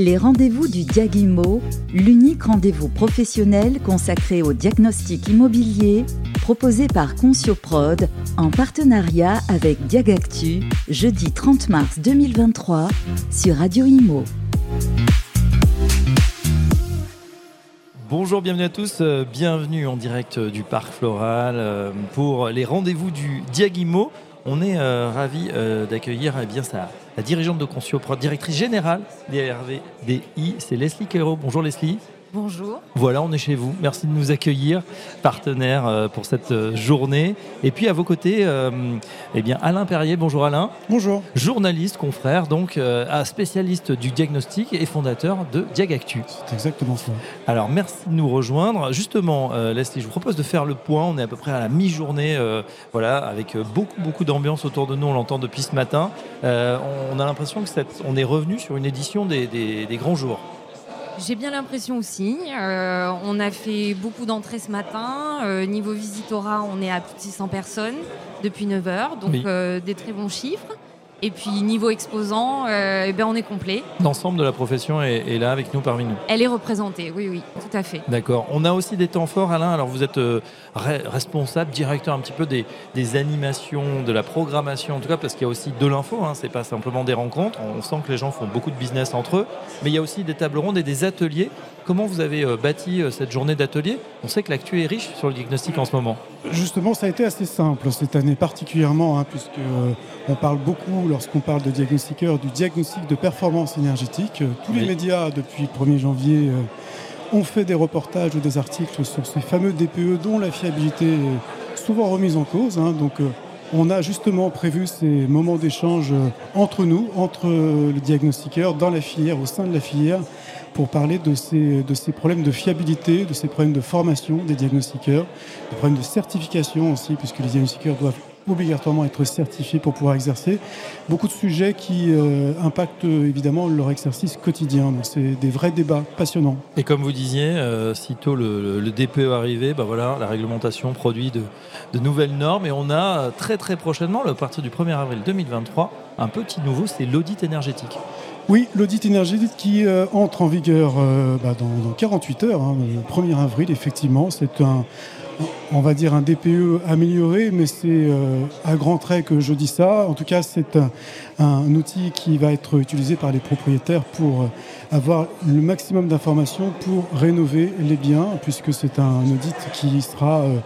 Les rendez-vous du Diagimo, l'unique rendez-vous professionnel consacré au diagnostic immobilier, proposé par Concioprod en partenariat avec Diagactu, jeudi 30 mars 2023 sur Radio Imo. Bonjour, bienvenue à tous, euh, bienvenue en direct euh, du Parc Floral euh, pour les rendez-vous du Diagimo. On est ravis d'accueillir eh bien ça la dirigeante de Concio, directrice générale des RVDI, c'est Leslie Quero. Bonjour Leslie. Bonjour. Voilà, on est chez vous. Merci de nous accueillir, partenaire euh, pour cette euh, journée. Et puis à vos côtés, euh, eh bien Alain Perrier. Bonjour Alain. Bonjour. Journaliste, confrère, donc spécialiste du diagnostic et fondateur de Diagactu. C'est exactement ça. Alors merci de nous rejoindre. Justement, Leslie, je vous propose de faire le point. On est à peu près à la mi-journée, voilà, avec beaucoup beaucoup d'ambiance autour de nous. On l'entend depuis ce matin. on a l'impression que on est revenu sur une édition des grands jours. J'ai bien l'impression aussi. Euh, on a fait beaucoup d'entrées ce matin. Euh, niveau visitorat, on est à plus de 600 personnes depuis 9 heures, donc euh, des très bons chiffres. Et puis niveau exposant, euh, eh ben on est complet. L'ensemble de la profession est, là avec nous parmi nous. Elle est représentée, oui, oui, tout à fait. D'accord. On a aussi des temps forts, Alain. Alors vous êtes euh, responsable, directeur un petit peu des, animations, de la programmation, en tout cas parce qu'il y a aussi de l'info. Hein. C'est pas simplement des rencontres. On sent que les gens font beaucoup de business entre eux, mais il y a aussi des tables rondes et des ateliers. Comment vous avez euh, bâti cette journée d'atelier On sait que l'actu est riche sur le diagnostic en ce moment. Justement, ça a été assez simple cette année particulièrement, hein, puisque on parle beaucoup lorsqu'on parle de diagnostiqueur, du diagnostic de performance énergétique. Euh, tous les médias, depuis le 1er janvier, euh, ont fait des reportages ou des articles sur ces fameux DPE dont la fiabilité est souvent remise en cause. Hein. Donc, euh, on a justement prévu ces moments d'échange entre nous, entre le diagnostiqueur, dans la filière, au sein de la filière, pour parler de ces, de ces problèmes de fiabilité, de ces problèmes de formation des diagnostiqueurs, des problèmes de certification aussi, puisque les diagnostiqueurs doivent obligatoirement être certifiés pour pouvoir exercer. Beaucoup de sujets qui euh, impactent évidemment leur exercice quotidien. Donc c'est des vrais débats passionnants. Et comme vous disiez, euh, sitôt le, le, DPE arrivé, bah voilà, la réglementation produit de, de, nouvelles normes et on a euh, très très prochainement, à partir du 1er avril 2023, un petit nouveau, c'est l'audit énergétique. Oui, l'audit énergétique qui entre en vigueur bah, dans, 48 heures, hein, le 1er avril, effectivement. C'est un, on va dire un DPE amélioré, mais c'est euh, à grands traits que je dis ça. En tout cas, c'est un, outil qui va être utilisé par les propriétaires pour euh, avoir le maximum d'informations pour rénover les biens, puisque c'est un audit qui sera euh,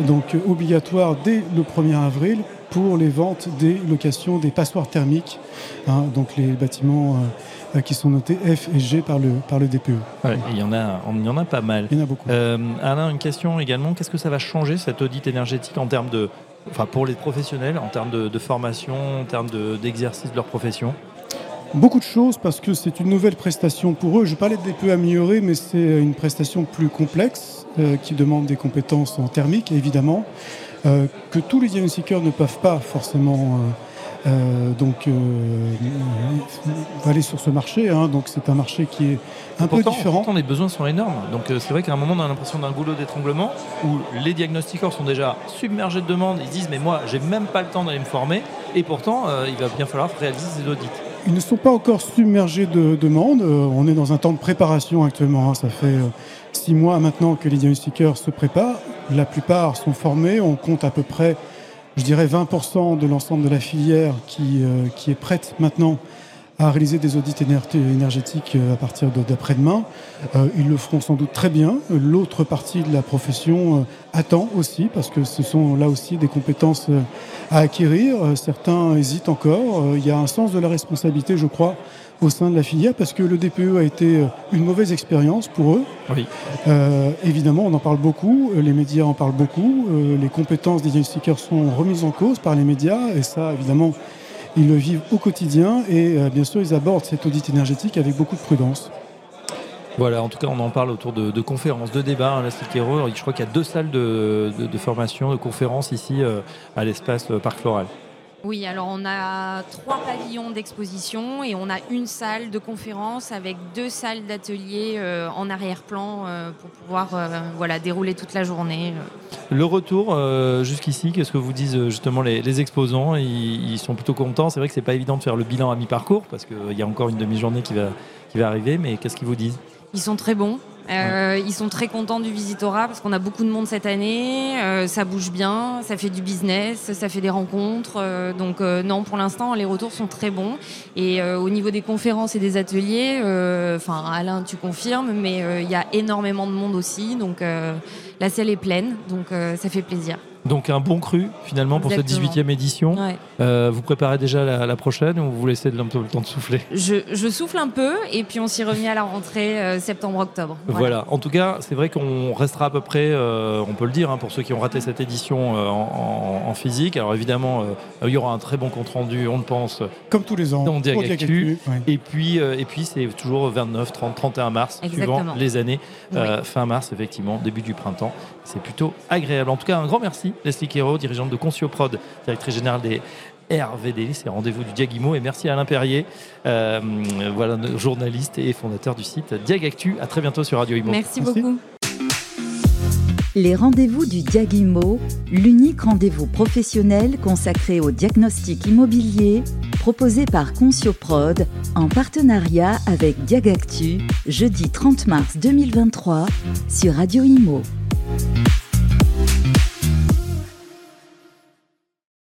donc obligatoire dès le 1er avril pour les ventes des locations des passoires thermiques, hein, donc les bâtiments qui sont notés F et G par le, par le DPE. il, y en a, il y en a pas mal. Il y en a beaucoup. Euh, Alain, une question également. Qu'est-ce que ça va changer cet audit énergétique en termes de, enfin pour les professionnels, en termes de, formation, en termes d'exercice de, leur profession? Beaucoup de choses parce que c'est une nouvelle prestation pour eux. Je parlais de DPE amélioré, mais c'est une prestation plus complexe euh, qui demande des compétences en thermique, évidemment, que tous les diagnostiqueurs ne peuvent pas forcément euh, donc, euh, aller sur ce marché. Hein. donc, c'est un marché qui est un peu différent. Pourtant, les besoins sont énormes. Donc, euh, c'est vrai qu'à un moment, on a l'impression d'un goulot d'étranglement où les diagnostiqueurs sont déjà submergés de demandes. Ils disent, mais moi, j'ai même pas le temps d'aller me former. Et pourtant, il va bien falloir réaliser des audits. Ils ne sont pas encore submergés de demandes. On est dans un temps de préparation actuellement. Hein. Ça fait six mois maintenant que les diagnostiqueurs se préparent. La plupart sont formés. On compte à peu près je dirais 20% de l'ensemble de la filière qui, euh, qui est prête maintenant à réaliser des audits énergétiques euh, à partir d'après-demain. Euh, ils le feront sans doute très bien. L'autre partie de la profession attend aussi, parce que ce sont là aussi des compétences à acquérir. Certains hésitent encore. Il y a un sens de la responsabilité, je crois, au sein de la filière parce que le DPE a été euh, une mauvaise expérience pour eux. Oui. Euh, évidemment, on en parle beaucoup, euh, les médias en parlent beaucoup, les compétences des diagnostiqueurs sont remises en cause par les médias et ça, évidemment, ils le vivent au quotidien et bien sûr, ils abordent cet audit énergétique avec beaucoup de prudence. Voilà, en tout cas, on en parle autour de, conférences, de débats. Hein, je crois qu'il y a deux salles de, formation, de conférences ici à l'espace Parc Floral. Oui, alors on a trois pavillons d'exposition et on a une salle de conférence avec deux salles d'atelier euh, en arrière-plan euh, pour pouvoir euh, voilà, dérouler toute la journée. Le retour jusqu'ici, qu'est-ce que vous disent justement les, exposants? Ils, sont plutôt contents. C'est vrai que c'est pas évident de faire le bilan à mi-parcours parce qu'il y a encore une demi-journée qui va, qui va arriver, mais qu'est-ce qu'ils vous disent? Ils sont très bons. Euh, ils sont très contents du Visitora parce qu'on a beaucoup de monde cette année. Euh, ça bouge bien, ça fait du business, ça fait des rencontres. Euh, donc non, pour l'instant, les retours sont très bons. Et au niveau des conférences et des ateliers, enfin Alain, tu confirmes, mais il y a énormément de monde aussi. Donc la salle est pleine, donc ça fait plaisir. Donc un bon cru finalement pour cette 18e édition. Euh, vous préparez déjà la, prochaine ou vous laissez un peu le temps de souffler? Je, souffle un peu et puis on s'y remet à la rentrée euh, septembre-octobre. Voilà. En tout cas, c'est vrai qu'on restera à peu près, euh, on peut le dire, hein, pour ceux qui ont raté cette édition en, physique. Alors évidemment, il y aura un très bon compte rendu, on le pense. Comme tous les ans. Dans Et puis, et puis c'est toujours 29, 30, 31 mars, suivant les années. fin mars, effectivement, début du printemps. C'est plutôt agréable. En tout cas, un grand merci Leslie Quero, dirigeante de Concioprod, directrice générale des RVD, c'est rendez-vous du Diagimo. Et merci à Alain Perrier, euh, voilà, journaliste et fondateur du site Diagactu. À très bientôt sur Radio Imo. Merci, beaucoup. Les rendez-vous du Diagimo, l'unique rendez-vous professionnel consacré au diagnostic immobilier, proposé par Concioprod en partenariat avec Diagactu, jeudi 30 mars 2023 sur Radio Imo.